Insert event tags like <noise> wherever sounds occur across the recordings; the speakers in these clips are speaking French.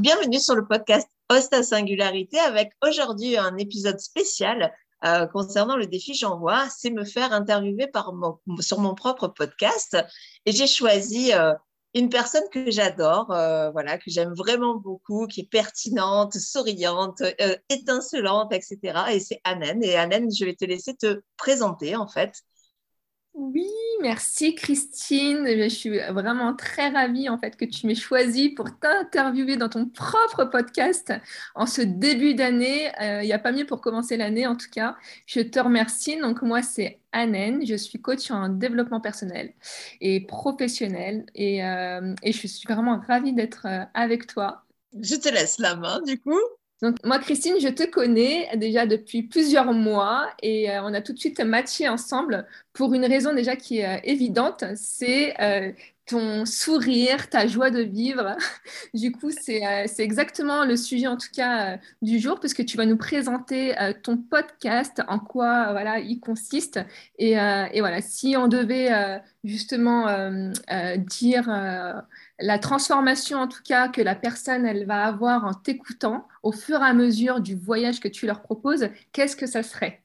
Bienvenue sur le podcast Host à Singularité avec aujourd'hui un épisode spécial euh, concernant le défi J'envoie, c'est me faire interviewer par sur mon propre podcast. Et j'ai choisi euh, une personne que j'adore, euh, voilà, que j'aime vraiment beaucoup, qui est pertinente, souriante, étincelante, etc. Et c'est Anen. Et Anen, je vais te laisser te présenter en fait. Oui, merci Christine. Je suis vraiment très ravie en fait que tu m'aies choisi pour t'interviewer dans ton propre podcast en ce début d'année. Euh, il n'y a pas mieux pour commencer l'année en tout cas. Je te remercie. Donc moi c'est Anen, je suis coach en développement personnel et professionnel et, euh, et je suis vraiment ravie d'être euh, avec toi. Je te laisse la main du coup. Donc, moi, Christine, je te connais déjà depuis plusieurs mois et euh, on a tout de suite matché ensemble pour une raison déjà qui est euh, évidente, c'est euh, ton sourire, ta joie de vivre. <laughs> du coup, c'est exactement le sujet en tout cas du jour puisque tu vas nous présenter ton podcast, en quoi voilà, il consiste. Et, et voilà, si on devait justement dire la transformation en tout cas que la personne elle va avoir en t'écoutant au fur et à mesure du voyage que tu leur proposes, qu'est-ce que ça serait?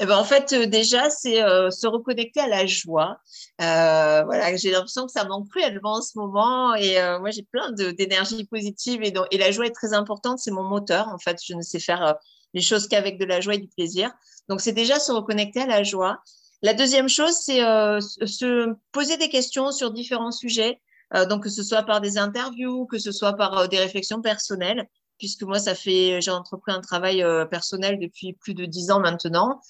Eh ben, en fait, euh, déjà, c'est euh, se reconnecter à la joie. Euh, voilà, j'ai l'impression que ça manque cruellement en ce moment. Et moi, j'ai plein d'énergie positive et, et, la joie est très importante. C'est mon moteur. En fait, je ne sais faire les choses qu'avec de la joie et du plaisir. Donc, c'est déjà se reconnecter à la joie. La deuxième chose, c'est se poser des questions sur différents sujets. Euh, donc que ce soit par des interviews, que ce soit par euh, des réflexions personnelles, puisque moi, ça fait, j'ai entrepris un travail euh, personnel depuis plus de dix ans maintenant.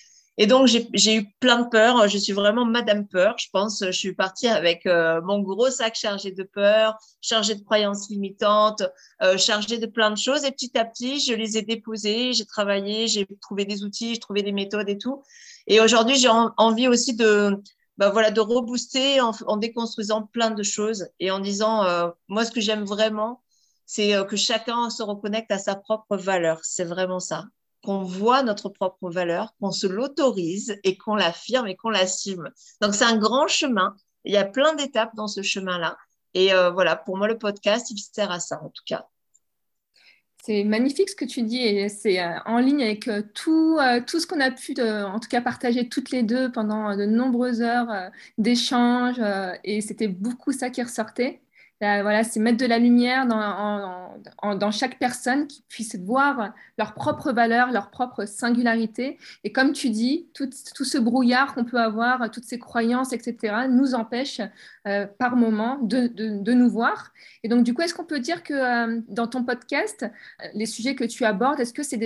Et donc, j'ai eu plein de peurs. Je suis vraiment Madame Peur, je pense. Je suis partie avec mon gros sac chargé de peur, chargé de croyances limitantes, chargé de plein de choses. Et petit à petit, je les ai déposées, j'ai travaillé, j'ai trouvé des outils, j'ai trouvé des méthodes et tout. Et aujourd'hui, j'ai envie aussi de, bah voilà, de rebooster en, déconstruisant plein de choses et en disant, euh, moi, ce que j'aime vraiment, c'est euh, que chacun se reconnecte à sa propre valeur. C'est vraiment ça. Qu'on voit notre propre valeur, qu'on se l'autorise et qu'on l'affirme et qu'on l'assume. Donc, c'est un grand chemin. Il y a plein d'étapes dans ce chemin-là. Et euh, voilà, pour moi, le podcast, il sert à ça, en tout cas. C'est magnifique ce que tu dis et c'est euh, en ligne avec euh, tout, tout ce qu'on a pu, en tout cas, partager toutes les deux pendant de nombreuses heures d'échanges et c'était beaucoup ça qui ressortait. Euh, voilà, c'est mettre de la lumière dans, dans, chaque personne qui puisse voir leur propre valeur, leur propre singularité. Et comme tu dis, tout, tout ce brouillard qu'on peut avoir, toutes ces croyances, etc., nous empêche euh, par moment de, de, nous voir. Et donc, du coup, est-ce qu'on peut dire que euh, dans ton podcast, les sujets que tu abordes, est-ce que c'est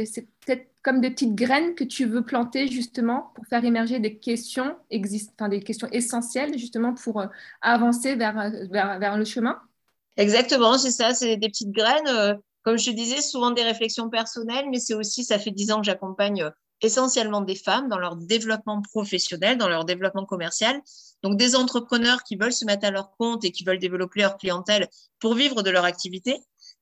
peut-être comme des petites graines que tu veux planter justement pour faire émerger des questions, enfin, des questions essentielles justement pour avancer vers, vers, le chemin? Exactement, c'est ça, c'est des petites graines. Euh, comme je te disais, souvent des réflexions personnelles, mais c'est aussi, ça fait dix ans que j'accompagne euh, essentiellement des femmes dans leur développement professionnel, dans leur développement commercial. Donc des entrepreneurs qui veulent se mettre à leur compte et qui veulent développer leur clientèle pour vivre de leur activité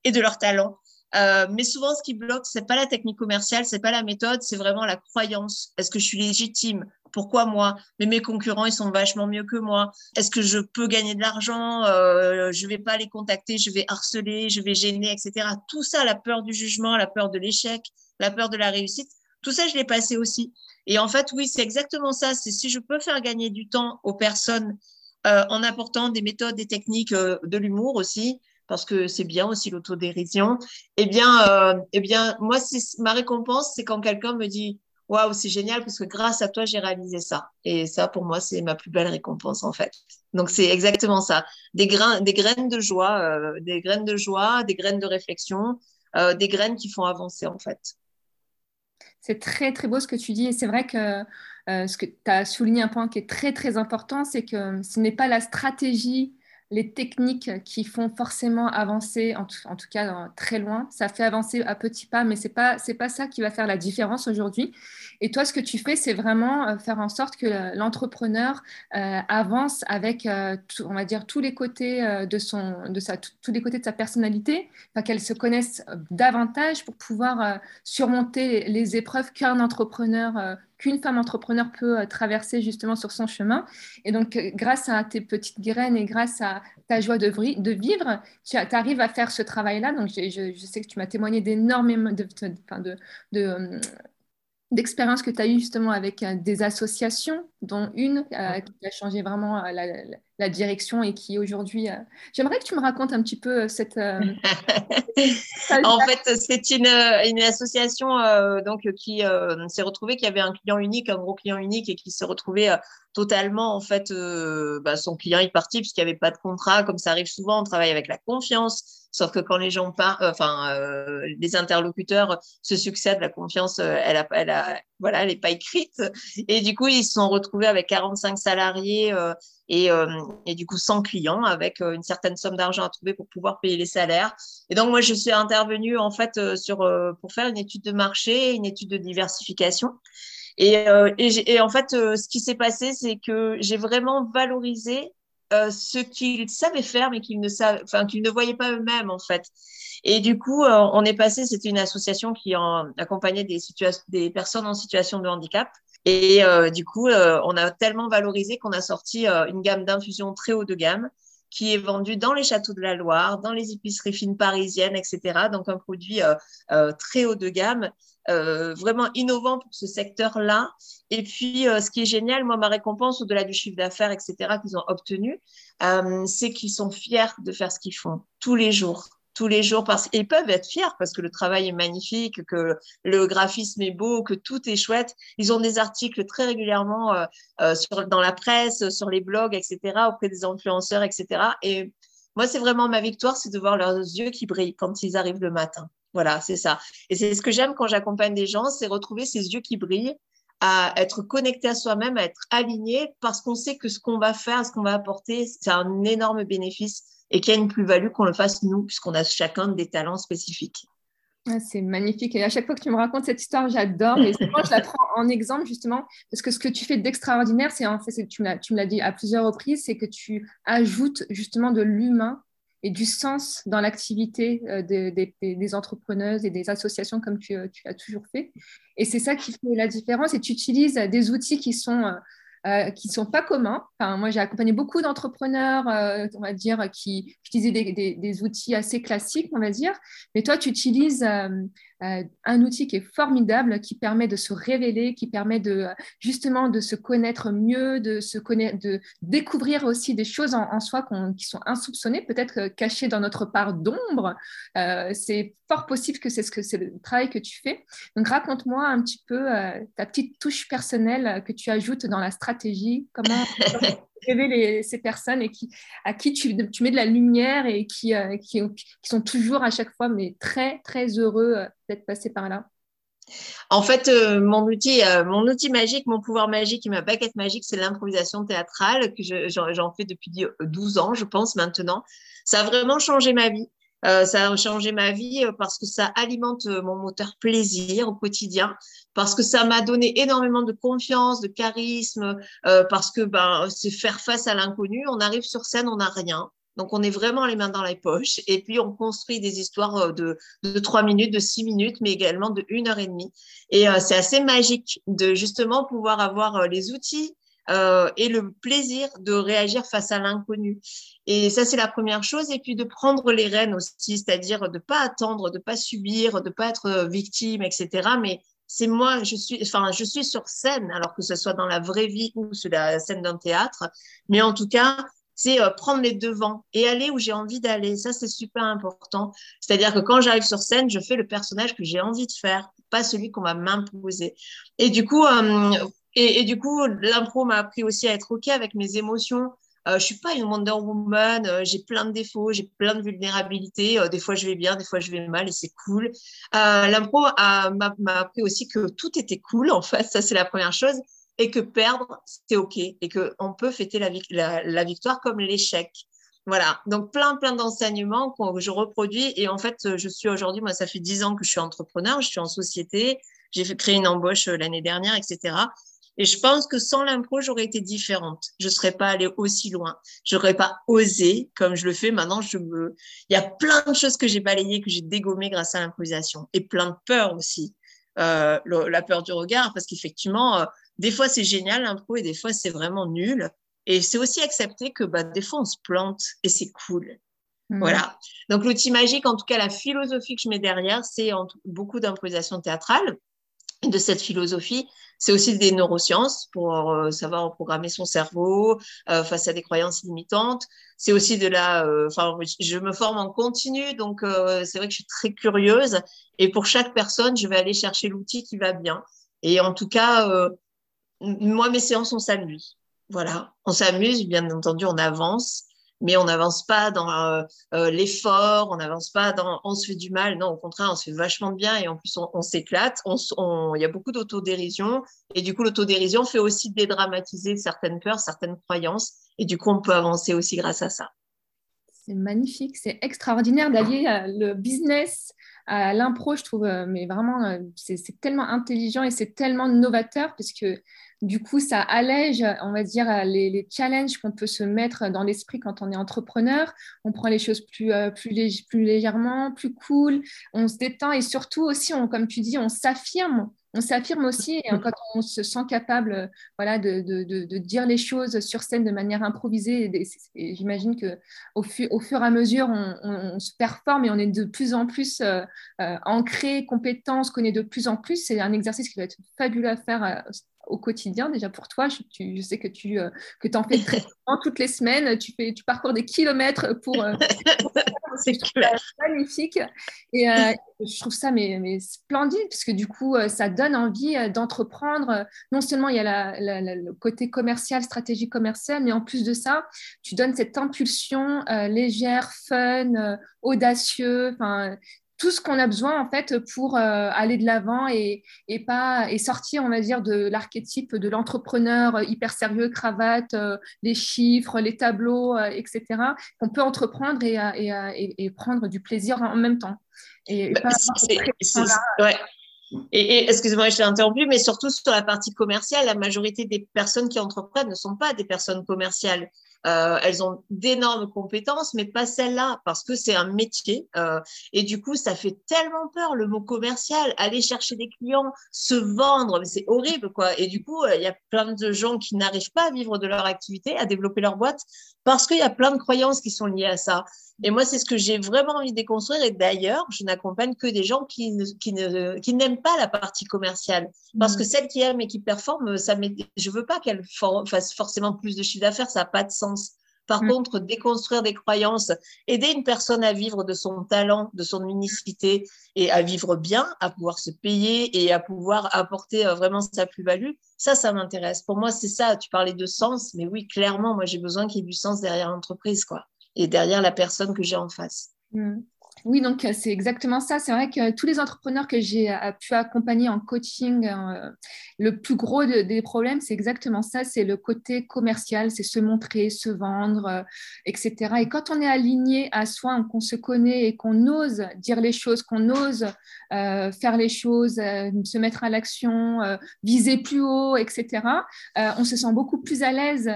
et de leur talent. Euh, mais souvent, ce qui bloque, c'est pas la technique commerciale, c'est pas la méthode, c'est vraiment la croyance. Est-ce que je suis légitime? Pourquoi moi? Mais mes concurrents, ils sont vachement mieux que moi. Est-ce que je peux gagner de l'argent? Euh, Je vais pas les contacter, je vais harceler, je vais gêner, etc. Tout ça, la peur du jugement, la peur de l'échec, la peur de la réussite, tout ça, je l'ai passé aussi. Et en fait, oui, c'est exactement ça. C'est si je peux faire gagner du temps aux personnes euh, en apportant des méthodes, des techniques, euh, de l'humour aussi, parce que c'est bien aussi l'autodérision. Eh bien, euh, eh bien, moi, ma récompense, c'est quand quelqu'un me dit Waouh, c'est génial parce que grâce à toi, j'ai réalisé ça. Et ça, pour moi, c'est ma plus belle récompense, en fait. Donc, c'est exactement ça. Des, graines de joie, euh, des graines de joie, des graines de réflexion, euh, des graines qui font avancer, en fait. C'est très, très beau ce que tu dis. Et c'est vrai que ce que tu as souligné un point qui est très, très important, c'est que ce n'est pas la stratégie les techniques qui font forcément avancer, en tout, cas très loin. Ça fait avancer à petits pas, mais ce n'est pas, ça qui va faire la différence aujourd'hui. Et toi, ce que tu fais, c'est vraiment euh, faire en sorte que l'entrepreneur euh, avance avec, euh, on va dire, tous les côtés de, son, de sa, tous les côtés de sa personnalité, qu'elle se connaisse davantage pour pouvoir surmonter les épreuves qu'un entrepreneur qu'une femme entrepreneur peut euh, traverser justement sur son chemin. Et donc, euh, grâce à tes petites graines et grâce à ta joie de, de vivre, tu arrives à faire ce travail-là. Donc, je, je, sais que tu m'as témoigné d'énormément de, de, de d'expériences que tu as eues justement avec des associations, dont une qui a changé vraiment la, la direction et qui aujourd'hui. Euh, j'aimerais que tu me racontes un petit peu euh, cette. Euh, <laughs> en fait, c'est une, association donc qui s'est retrouvée qui avait un client unique, un gros client unique et qui s'est retrouvé totalement en fait bah, son client est parti puisqu'il n'y avait pas de contrat comme ça arrive souvent on travaille avec la confiance sauf que quand les gens partent enfin les interlocuteurs se succèdent la confiance elle a, elle a voilà elle n'est pas écrite et du coup ils se sont retrouvés avec 45 salariés et, euh, et, du coup 100 clients avec euh, une certaine somme d'argent à trouver pour pouvoir payer les salaires. Et donc moi je suis intervenue en fait euh, sur pour faire une étude de marché, une étude de diversification. Et, et en fait ce qui s'est passé c'est que j'ai vraiment valorisé ce qu'ils savaient faire mais qu'ils ne qu'ils ne voyaient pas eux-mêmes en fait. Et du coup, on est passé, c'était une association qui accompagnait des, personnes en situation de handicap. Et euh, du coup, euh, on a tellement valorisé qu'on a sorti euh, une gamme d'infusions très haut de gamme qui est vendue dans les châteaux de la Loire, dans les épiceries fines parisiennes, etc. Donc un produit très haut de gamme, vraiment innovant pour ce secteur-là. Et puis, ce qui est génial, moi, ma récompense au-delà du chiffre d'affaires, etc., qu'ils ont obtenu, c'est qu'ils sont fiers de faire ce qu'ils font tous les jours tous les jours parce qu'ils peuvent être fiers parce que le travail est magnifique, que le graphisme est beau, que tout est chouette. Ils ont des articles très régulièrement euh, euh, sur, dans la presse, sur les blogs, etc., auprès des influenceurs, etc. Et moi, c'est vraiment ma victoire, c'est de voir leurs yeux qui brillent quand ils arrivent le matin. Voilà, c'est ça. Et c'est ce que j'aime quand j'accompagne des gens, c'est retrouver ces yeux qui brillent, à être connecté à soi-même, à être aligné, parce qu'on sait que ce qu'on va faire, ce qu'on va apporter, c'est un énorme bénéfice et qu'il y a une plus-value qu'on le fasse nous, puisqu'on a chacun des talents spécifiques. C'est magnifique. Et à chaque fois que tu me racontes cette histoire, j'adore. Et moi, je la prends en exemple justement parce que ce que tu fais d'extraordinaire, c'est en fait, tu me l'as dit à plusieurs reprises, c'est que tu ajoutes justement de l'humain et du sens dans l'activité euh, des, entrepreneuses et des associations comme tu, euh, tu as toujours fait. Et c'est ça qui fait la différence. Et tu utilises des outils qui sont euh, euh, qui ne sont pas communs. Enfin, moi, j'ai accompagné beaucoup d'entrepreneurs, euh, on va dire, qui utilisaient des, outils assez classiques, on va dire. Mais toi, tu utilises euh, euh, un outil qui est formidable, qui permet de se révéler, qui permet de justement de se connaître mieux, de se connaître, de découvrir aussi des choses en, soi qui sont insoupçonnées, peut-être cachées dans notre part d'ombre. Euh, c'est fort possible que c'est ce que c'est le travail que tu fais. Donc raconte-moi un petit peu euh, ta petite touche personnelle que tu ajoutes dans la stratégie. Comment <laughs> révéler ces personnes et qui, à qui tu, mets de la lumière et qui, euh, qui, qui, sont toujours à chaque fois mais très, très heureux euh, d'être passés par là en fait, euh, mon, outil, mon outil magique, mon pouvoir magique et ma baguette magique, c'est l'improvisation théâtrale que j'en fais depuis 12 ans, je pense, maintenant. Ça a vraiment changé ma vie. Euh, ça a changé ma vie euh, parce que ça alimente euh, mon moteur plaisir au quotidien, parce que ça m'a donné énormément de confiance, de charisme, parce que ben, c'est faire face à l'inconnu. On arrive sur scène, on n'a rien. Donc, on est vraiment les mains dans les poches. Et puis, on construit des histoires de, de 3 minutes, de 6 minutes, mais également de 1 heure et demie. Et c'est assez magique de justement pouvoir avoir les outils euh, et le plaisir de réagir face à l'inconnu. Et ça, c'est la première chose. Et puis de prendre les rênes aussi, c'est-à-dire de pas attendre, de pas subir, de pas être euh, victime, etc. Mais c'est moi, je suis, enfin, je suis sur scène, alors que ce soit dans la vraie vie ou sur la scène d'un théâtre. Mais en tout cas, c'est euh, prendre les devants et aller où j'ai envie d'aller. Ça, c'est super important. C'est-à-dire que quand j'arrive sur scène, je fais le personnage que j'ai envie de faire, pas celui qu'on va m'imposer. Et du coup, et, du coup, l'impro m'a appris aussi à être OK avec mes émotions. Euh, je suis pas une Wonder Woman, euh, j'ai plein de défauts, j'ai plein de vulnérabilités. Euh, des fois, je vais bien, des fois, je vais mal et c'est cool. Euh, l'impro m'a appris aussi que tout était cool, en fait. Ça, c'est la première chose. Et que perdre, c'est OK. Et qu'on peut fêter la, la, victoire comme l'échec. Voilà, donc plein, plein d'enseignements que je reproduis. Et en fait, je suis aujourd'hui, moi, ça fait dix ans que je suis entrepreneur, je suis en société, j'ai créer une embauche l'année dernière, etc. Et je pense que sans l'impro, j'aurais été différente. Je ne serais pas allée aussi loin. Je n'aurais pas osé comme je le fais maintenant. Je me... Il y a plein de choses que j'ai balayées, que j'ai dégommées grâce à l'improvisation. Et plein de peurs aussi. la peur du regard, parce qu'effectivement, des fois c'est génial l'impro et des fois c'est vraiment nul. Et c'est aussi accepter que bah, des fois on se plante et c'est cool. Mmh. Voilà. Donc l'outil magique, en tout cas la philosophie que je mets derrière, c'est beaucoup d'improvisation théâtrale. De cette philosophie, c'est aussi des neurosciences pour euh, savoir programmer son cerveau euh, face à des croyances limitantes. C'est aussi de la, euh, enfin, je me forme en continu, donc c'est vrai que je suis très curieuse. Et pour chaque personne, je vais aller chercher l'outil qui va bien. Et en tout cas, moi, mes séances, on s'amuse. Voilà, on s'amuse, bien entendu, on avance mais on n'avance pas dans euh, euh, l'effort, on n'avance pas dans on se fait du mal. Non, au contraire, on se fait vachement bien et en plus, on, s'éclate. Il y a beaucoup d'autodérision et du coup, l'autodérision fait aussi dédramatiser certaines peurs, certaines croyances et du coup, on peut avancer aussi grâce à ça. C'est magnifique, c'est extraordinaire d'allier euh, le business à l'impro, je trouve, mais vraiment, c'est tellement intelligent et c'est tellement novateur parce que du coup, ça allège, on va dire, les, challenges qu'on peut se mettre dans l'esprit quand on est entrepreneur. On prend les choses plus, euh, plus, légèrement, plus cool, on se détend et surtout aussi, comme tu dis, on s'affirme. On s'affirme aussi et <laughs> quand on se sent capable voilà, de, dire les choses sur scène de manière improvisée. J'imagine qu'au au fur et à mesure, on, se performe et on est de plus en plus euh, euh, ancré, compétent, on se connaît de plus en plus. C'est un exercice qui va être fabuleux à faire au quotidien déjà pour toi je, je sais que tu euh, que en fais très <laughs> souvent toutes les semaines tu fais tu parcours des kilomètres pour, euh, <laughs> <laughs> c'est magnifique. Et euh, je trouve ça mais, mais, splendide parce que du coup ça donne envie d'entreprendre. Non seulement il y a le côté commercial stratégie commerciale mais en plus de ça tu donnes cette impulsion légère fun audacieux tout ce qu'on a besoin en fait pour euh, aller de l'avant et, pas et sortir on va dire de l'archétype de l'entrepreneur hyper sérieux cravate euh, les chiffres les tableaux euh, etc qu'on peut entreprendre et, et, prendre du plaisir en même temps. Et, bah, et, excusez-moi, je t'ai interrompu, mais surtout sur la partie commerciale, la majorité des personnes qui entreprennent ne sont pas des personnes commerciales. Euh, elles ont d'énormes compétences, mais pas celles-là, parce que c'est un métier. Euh, et du coup, ça fait tellement peur le mot commercial, aller chercher des clients, se vendre, mais c'est horrible, quoi. Et du coup, euh, il y a plein de gens qui n'arrivent pas à vivre de leur activité, à développer leur boîte, parce qu'il y a plein de croyances qui sont liées à ça. Et moi, c'est ce que j'ai vraiment envie de déconstruire. Et d'ailleurs, je n'accompagne que des gens qui, qui, ne, qui n'aiment pas la partie commerciale. Parce que mmh. celles qui aiment et qui performent, ça je veux pas qu'elles fassent forcément plus de chiffre d'affaires, ça n'a pas de sens. Par mmh. contre, déconstruire des croyances, aider une personne à vivre de son talent, de son unicité et à vivre bien, à pouvoir se payer et à pouvoir apporter euh, vraiment sa plus-value, ça, ça m'intéresse. Pour moi, c'est ça. Tu parlais de sens, mais oui, clairement, moi, j'ai besoin qu'il y ait du sens derrière l'entreprise, quoi et derrière la personne que j'ai en face. Mm. Oui, donc euh, c'est exactement ça. C'est vrai que tous les entrepreneurs que j'ai euh, pu accompagner en coaching, euh, le plus gros des problèmes, c'est exactement ça, c'est le côté commercial, c'est se montrer, se vendre, etc. Et quand on est aligné à soi, qu'on se connaît et qu'on ose dire les choses, qu'on ose faire les choses, se mettre à l'action, viser plus haut, etc., on se sent beaucoup plus à l'aise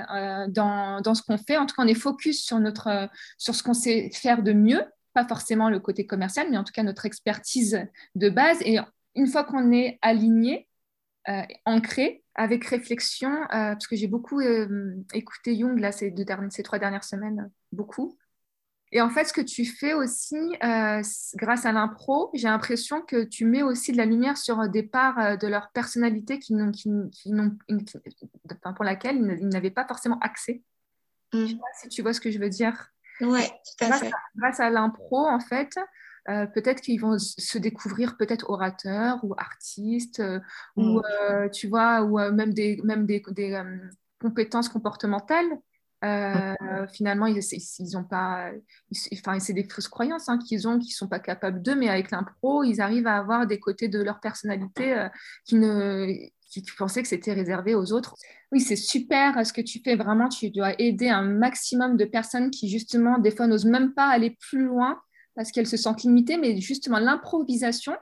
dans, dans, ce qu'on fait. En tout cas, on est focus sur, notre, sur ce qu'on sait faire de mieux pas forcément le côté commercial, mais en tout cas notre expertise de base. Et une fois qu'on est aligné, euh, ancré, avec réflexion, euh, parce que j'ai beaucoup euh, écouté Jung là, ces, deux dernières, ces trois dernières semaines, beaucoup. Et en fait, ce que tu fais aussi, grâce à l'impro, j'ai l'impression que tu mets aussi de la lumière sur des parts de leur personnalité qui n'ont, qui, pour laquelle ils n'avaient pas forcément accès. Je ne sais pas si tu vois ce que je veux dire. Ouais, tout à grâce, fait. À, grâce à l'impro, en fait, euh, peut-être qu'ils vont se découvrir peut-être orateurs ou artistes euh, ou mm. euh, tu vois ou même des même des, des compétences comportementales mm. finalement ils ils ont pas enfin c'est des fausses croyances hein, qu'ils ont qui sont pas capables d'eux mais avec l'impro ils arrivent à avoir des côtés de leur personnalité qui ne qui pensaient que c'était réservé aux autres. Oui, c'est super ce que tu fais. Vraiment, tu dois aider un maximum de personnes qui, justement, des fois, n'osent même pas aller plus loin parce qu'elles se sentent limitées. Mais justement, l'improvisation,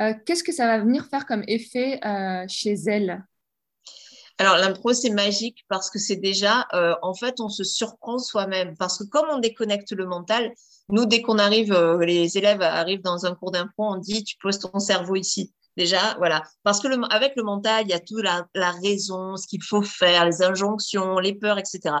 euh, qu'est-ce que ça va venir faire comme effet euh, chez elles? Alors, l'impro, c'est magique parce que c'est déjà, euh, en fait, on se surprend soi-même. Parce que comme on déconnecte le mental, nous, dès qu'on arrive, les élèves arrivent dans un cours d'impro, on dit, tu poses ton cerveau ici Déjà, voilà. Parce que avec le mental, il y a tout la, raison, ce qu'il faut faire, les injonctions, les peurs, etc.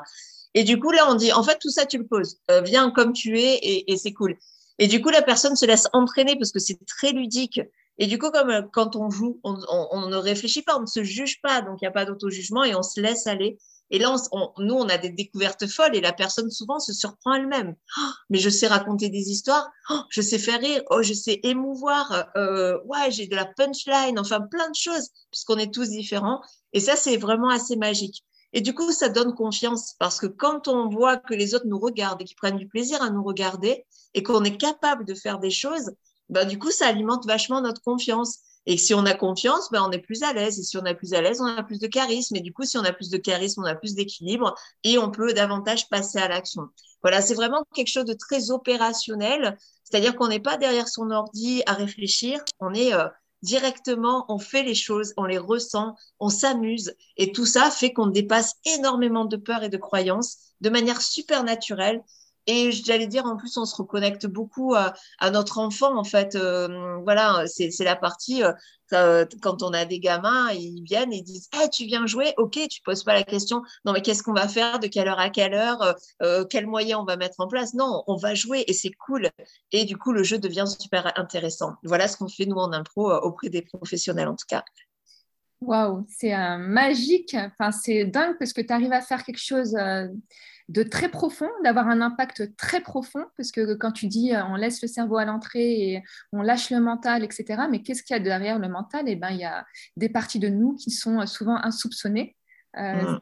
Et du coup, là, on dit, en fait, tout ça, tu le poses. Euh, viens comme tu es et, c'est cool. Et du coup, la personne se laisse entraîner parce que c'est très ludique. Et du coup, comme euh, quand on joue, on, on, on, ne réfléchit pas, on ne se juge pas, donc il n'y a pas d'auto-jugement et on se laisse aller. Et là, nous, on a des découvertes folles et la personne souvent se surprend elle-même. Oh, mais je sais raconter des histoires, oh, je sais faire rire, oh, je sais émouvoir, euh, ouais, j'ai de la punchline, enfin plein de choses, puisqu'on est tous différents. Et ça, c'est vraiment assez magique. Et du coup, ça donne confiance parce que quand on voit que les autres nous regardent et qu'ils prennent du plaisir à nous regarder et qu'on est capable de faire des choses, ben, du coup, ça alimente vachement notre confiance. Et si on a confiance, ben, on est plus à l'aise. Et si on est plus à l'aise, on a plus de charisme. Et du coup, si on a plus de charisme, on a plus d'équilibre et on peut davantage passer à l'action. Voilà, c'est vraiment quelque chose de très opérationnel. C'est-à-dire qu'on n'est pas derrière son ordi à réfléchir. On est euh, directement, on fait les choses, on les ressent, on s'amuse. Et tout ça fait qu'on dépasse énormément de peurs et de croyances de manière super naturelle et j'allais dire, en plus, on se reconnecte beaucoup à, à notre enfant, en fait. Euh, voilà, c'est la partie, euh, euh, quand on a des gamins, ils viennent et disent hey, Tu viens jouer? Ok, tu poses pas la question Non, mais qu'est-ce qu'on va faire? De quelle heure à quelle heure? Euh, Quels moyens on va mettre en place? Non, on va jouer et c'est cool. Et du coup, le jeu devient super intéressant. Voilà ce qu'on fait, nous, en impro, auprès des professionnels, en tout cas. Waouh, c'est magique. Enfin, c'est dingue parce que tu arrives à faire quelque chose de très profond, d'avoir un impact très profond, parce que quand tu dis euh, on laisse le cerveau à l'entrée et on lâche le mental, etc., mais qu'est-ce qu'il y a derrière le mental? Eh bien, il y a des parties de nous qui sont euh, souvent insoupçonnées. Euh, mm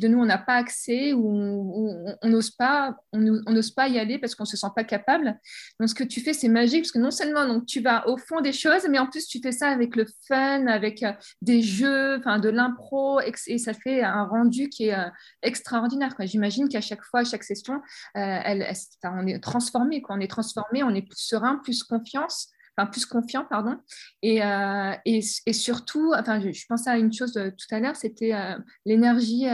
de nous, on n'a pas accès ou on n'ose pas, on n'ose pas y aller parce qu'on ne se sent pas capable. Donc, ce que tu fais, c'est magique parce que non seulement donc, tu vas au fond des choses, mais en plus, tu fais ça avec le fun, avec euh, des jeux, de l'impro, et ça fait un rendu qui est euh, extraordinaire. J'imagine qu'à chaque fois, à chaque session, euh, elle, on est transformé, quoi. on est transformé, on est plus serein, plus confiance plus confiant, pardon. Et, euh, et, surtout, enfin, je, pensais à une chose euh, tout à l'heure, c'était euh, l'énergie,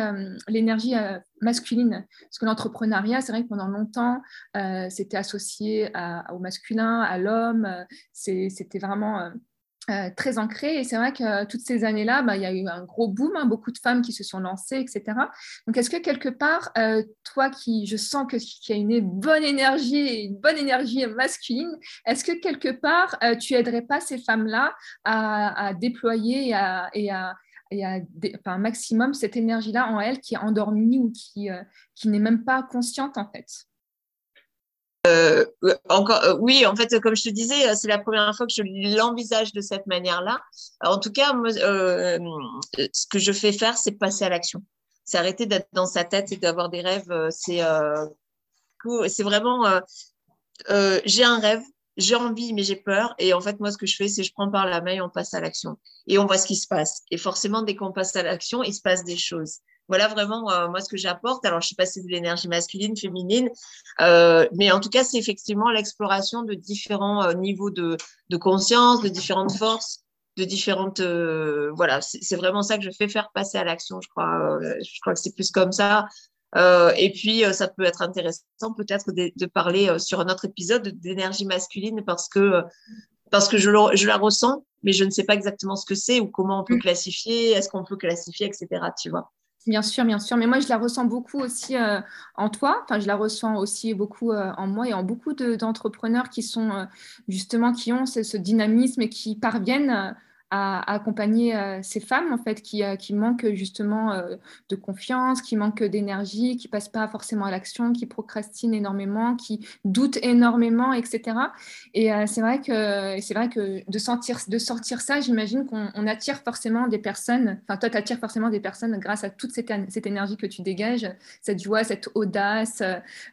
l'énergie masculine. Parce que l'entrepreneuriat, c'est vrai que pendant longtemps, c'était associé au masculin, à l'homme. c'était vraiment euh, très ancré. Et c'est vrai que euh, toutes ces années-là, bah, il y a eu un gros boom, hein, beaucoup de femmes qui se sont lancées, etc. Donc, est-ce que quelque part, euh, toi qui, je sens que y a une bonne énergie, une bonne énergie masculine, est-ce que quelque part, tu aiderais pas ces femmes-là à, déployer et à, et à, un maximum cette énergie-là en elles qui est endormie ou qui, qui n'est même pas consciente en fait? Euh, euh, oui, en fait, comme je te disais, euh, c'est la première fois que je l'envisage de cette manière-là. En tout cas, ce que je fais faire, c'est passer à l'action. C'est arrêter d'être dans sa tête et d'avoir des rêves. C'est c'est vraiment, j'ai un rêve, j'ai envie, mais j'ai peur. Et en fait, moi, ce que je fais, c'est je prends par la main et on passe à l'action. Et on voit ce qui se passe. Et forcément, dès qu'on passe à l'action, il se passe des choses. Voilà vraiment euh, moi ce que j'apporte. Alors, je sais pas si c'est de l'énergie masculine, féminine, euh, mais en tout cas, c'est effectivement l'exploration de différents euh, niveaux de, de, conscience, de différentes forces, de différentes. Voilà, c'est vraiment ça que je fais faire passer à l'action. Je crois, je crois que c'est plus comme ça. et puis, ça peut être intéressant peut-être de, de, parler sur un autre épisode d'énergie masculine parce que parce que je, le, je la ressens, mais je ne sais pas exactement ce que c'est ou comment on peut mmh. classifier, est-ce qu'on peut classifier, etc. Tu vois. Bien sûr, bien sûr. Mais moi, je la ressens beaucoup aussi euh, en toi. Enfin, je la ressens aussi beaucoup euh, en moi et en beaucoup d'entrepreneurs qui sont euh, justement, qui ont ce, ce, dynamisme et qui parviennent à, accompagner euh, ces femmes en fait qui, euh, qui manquent justement euh, de confiance, qui manquent d'énergie, qui passent pas forcément à l'action, qui procrastinent énormément, qui doutent énormément, etc. Et c'est vrai que c'est vrai que de sentir de sortir ça, j'imagine qu'on attire forcément des personnes. Enfin, toi, tu attires forcément des personnes grâce à toute cette, cette, énergie que tu dégages, cette joie, cette audace.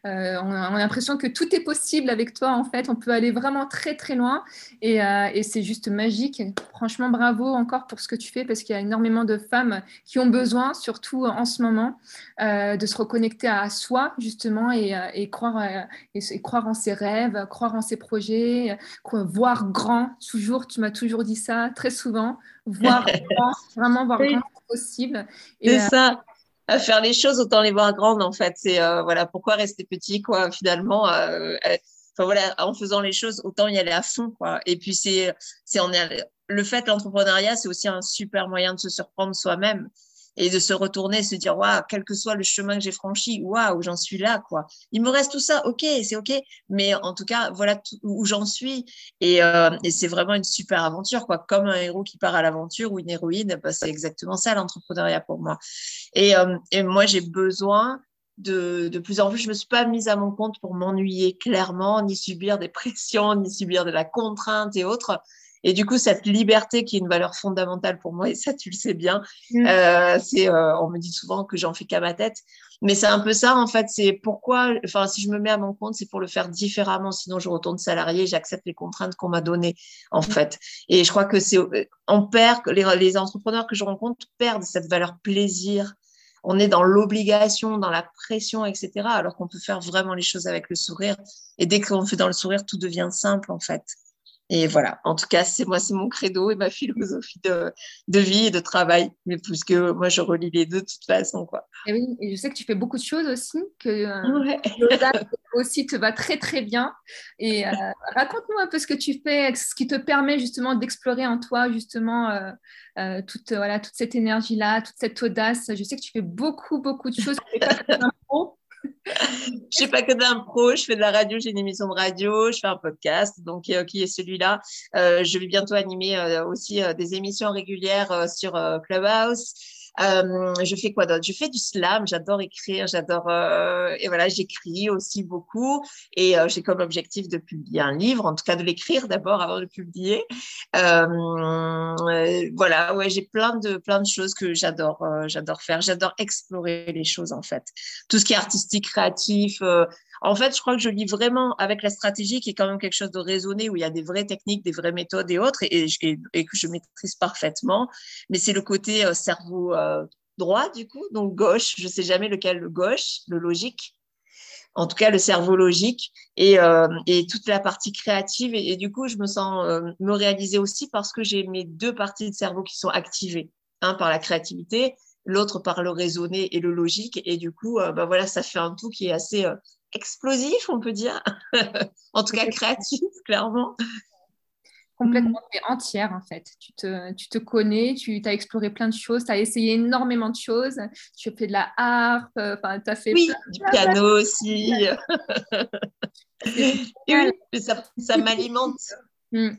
on a, l'impression que tout est possible avec toi. En fait, on peut aller vraiment très très loin et, et c'est juste magique. Franchement bravo encore pour ce que tu fais parce qu'il y a énormément de femmes qui ont besoin, surtout en ce moment, euh, de se reconnecter à soi justement et, euh, croire, euh, et, croire en ses rêves, croire en ses projets, voir grand. Toujours, tu m'as toujours dit ça très souvent, voir <laughs> grand, vraiment voir grand possible. C'est ça à faire les choses, autant les voir grandes en fait. C'est voilà pourquoi rester petit quoi finalement. Enfin voilà, en faisant les choses, autant y aller à fond quoi. Et puis c'est c'est en le fait, l'entrepreneuriat, c'est aussi un super moyen de se surprendre soi-même et de se retourner, se dire, waouh, quel que soit le chemin que j'ai franchi, waouh, j'en suis là, quoi. Il me reste tout ça, ok, c'est ok, mais en tout cas, voilà où j'en suis. Et, euh, et c'est vraiment une super aventure, quoi. Comme un héros qui part à l'aventure ou une héroïne, bah, c'est exactement ça l'entrepreneuriat pour moi. Et, euh, moi, j'ai besoin de, de, plus en plus, je me suis pas mise à mon compte pour m'ennuyer clairement, ni subir des pressions, <laughs> ni subir de la contrainte et autres. Et du coup, cette liberté qui est une valeur fondamentale pour moi, et ça, tu le sais bien, mm. euh, c'est, euh, on me dit souvent que j'en fais qu'à ma tête, mais c'est un peu ça, en fait. C'est pourquoi, enfin, si je me mets à mon compte, c'est pour le faire différemment. Sinon, je retourne salarié, j'accepte les contraintes qu'on m'a données, en mm. fait. Et je crois que c'est, on perd, les, les entrepreneurs que je rencontre perdent cette valeur plaisir. On est dans l'obligation, dans la pression, etc. Alors qu'on peut faire vraiment les choses avec le sourire. Et dès qu'on fait dans le sourire, tout devient simple, en fait. Et voilà, en tout cas, c'est moi, c'est mon credo et ma philosophie de, de, vie et de travail. Mais plus que moi, je relis les deux de toute façon. Quoi. Et oui, et je sais que tu fais beaucoup de choses aussi, que euh, <laughs> aussi te va très très bien. Et euh, raconte-nous un peu ce que tu fais, ce qui te permet justement d'explorer en toi justement euh, toute, voilà, toute cette énergie-là, toute cette audace. Je sais que tu fais beaucoup, beaucoup de choses. <laughs> je fais pas que d'impro, je fais de la radio, j'ai une émission de radio, je fais un podcast, donc euh, qui est celui-là. Euh, je vais bientôt animer euh, aussi des émissions régulières sur Clubhouse. Euh, je fais quoi d'autre? Je fais du slam, j'adore écrire, j'adore euh, et voilà, j'écris aussi beaucoup et euh, j'ai comme objectif de publier un livre, en tout cas de l'écrire d'abord avant de le publier. voilà, ouais, j'ai plein de plein de choses que j'adore, j'adore faire, j'adore explorer les choses en fait, tout ce qui est artistique, créatif. En fait, je crois que je lis vraiment avec la stratégie qui est quand même quelque chose de raisonné, où il y a des vraies techniques, des vraies méthodes et autres, et, que je maîtrise parfaitement. Mais c'est le côté euh, cerveau euh, droit, du coup, donc gauche, je ne sais jamais lequel, le gauche, le logique. En tout cas, le cerveau logique et, euh, toute la partie créative. Et, du coup, je me sens me réaliser aussi parce que j'ai mes deux parties de cerveau qui sont activées. Un par la créativité, l'autre par le raisonné et le logique. Et du coup, bah voilà, ça fait un tout qui est assez explosif, on peut dire. <laughs> en tout cas, créatif, clairement. Complètement, entière en fait. Tu te, tu te connais, tu as exploré plein de choses, tu as essayé énormément de choses. Tu as fait de la harpe, euh, enfin, tu as fait. Oui, du piano aussi. <laughs> oui, ça, ça m'alimente. Hmm.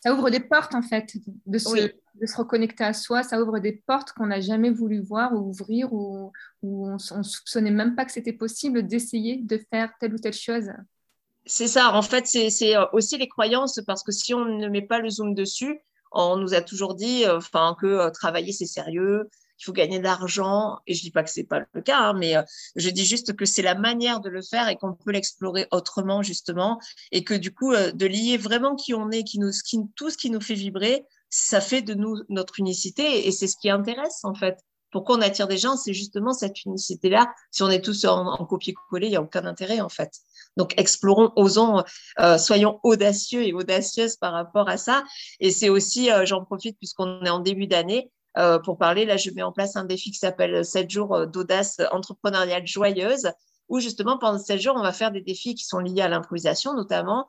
Ça ouvre des portes en fait de se reconnecter à soi, ça ouvre des portes qu'on n'a jamais voulu voir ou ouvrir ou, on ne soupçonnait même pas que c'était possible d'essayer de faire telle ou telle chose. C'est ça, en fait, c'est aussi les croyances parce que si on ne met pas le zoom dessus, on nous a toujours dit euh, enfin que euh, travailler c'est sérieux, il faut gagner de l'argent. Et je dis pas que c'est pas le cas, hein, mais euh, je dis juste que c'est la manière de le faire et qu'on peut l'explorer autrement justement, et que du coup de lier vraiment qui on est, qui nous, qui, tout ce qui nous fait vibrer, ça fait de nous notre unicité et c'est ce qui intéresse en fait. Pourquoi on attire des gens, c'est justement cette unicité-là. Si on est tous en, copier-coller, il n'y a aucun intérêt en fait. Donc explorons, osons, euh, soyons audacieux et audacieuses par rapport à ça. Et c'est aussi, euh, j'en profite puisqu'on est en début d'année, euh, pour parler, là je mets en place un défi qui s'appelle 7 jours d'audace entrepreneuriale joyeuse, où justement pendant 7 jours, on va faire des défis qui sont liés à l'improvisation notamment,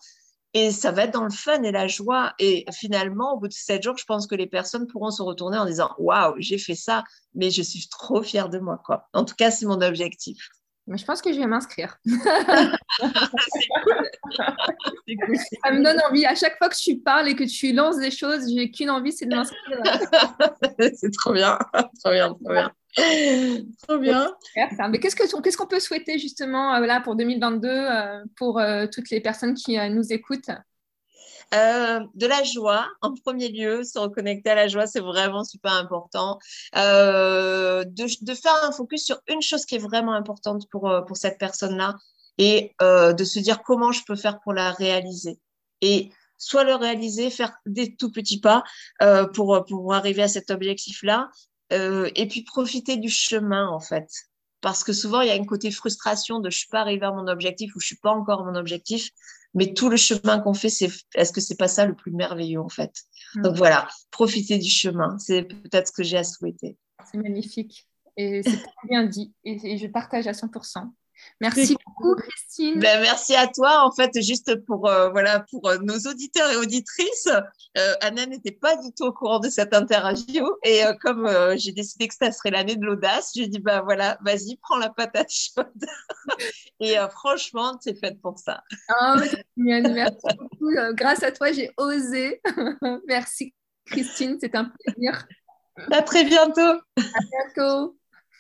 et ça va être dans le fun et la joie. Et finalement, au bout de sept jours, je pense que les personnes pourront se retourner en disant Waouh, j'ai fait ça, mais je suis trop fière de moi. Quoi. En tout cas, c'est mon objectif. Mais je pense que je vais m'inscrire. <laughs> ça me donne envie. À chaque fois que tu parles et que tu lances des choses, j'ai qu'une envie, c'est de m'inscrire. <laughs> c'est trop bien, trop bien, trop bien. Trop bien. Mais qu'est-ce qu'on peut souhaiter justement euh, là, pour 2022 euh, pour euh, toutes les personnes qui nous écoutent? De la joie, en premier lieu, se reconnecter à la joie, c'est vraiment super important. de, de, faire un focus sur une chose qui est vraiment importante pour, pour cette personne-là et de se dire comment je peux faire pour la réaliser. Et soit le réaliser, faire des tout petits pas pour, pour arriver à cet objectif-là, euh, et puis profiter du chemin en fait. Parce que souvent, il y a une côté frustration de je suis pas arrivé à mon objectif ou je suis pas encore à mon objectif. Mais tout le chemin qu'on fait, c'est est-ce que c'est pas ça le plus merveilleux en fait? Mm. Donc voilà, profiter du chemin, c'est peut-être ce que j'ai à souhaiter. C'est magnifique et c'est très bien dit et, je partage à 100%. Merci beaucoup, Christine. Ben, merci à toi. En fait, juste pour, euh, voilà, pour euh, nos auditeurs et auditrices, euh, Anna n'était pas du tout au courant de cette interview. Et comme j'ai décidé que ça serait l'année de l'audace, j'ai dit, bah voilà, vas-y, prends la patate chaude. <laughs> et franchement, c'est fait pour ça. Oh, merci beaucoup. Grâce à toi, j'ai osé. <laughs> merci, Christine. C'est un plaisir. À très bientôt. À bientôt.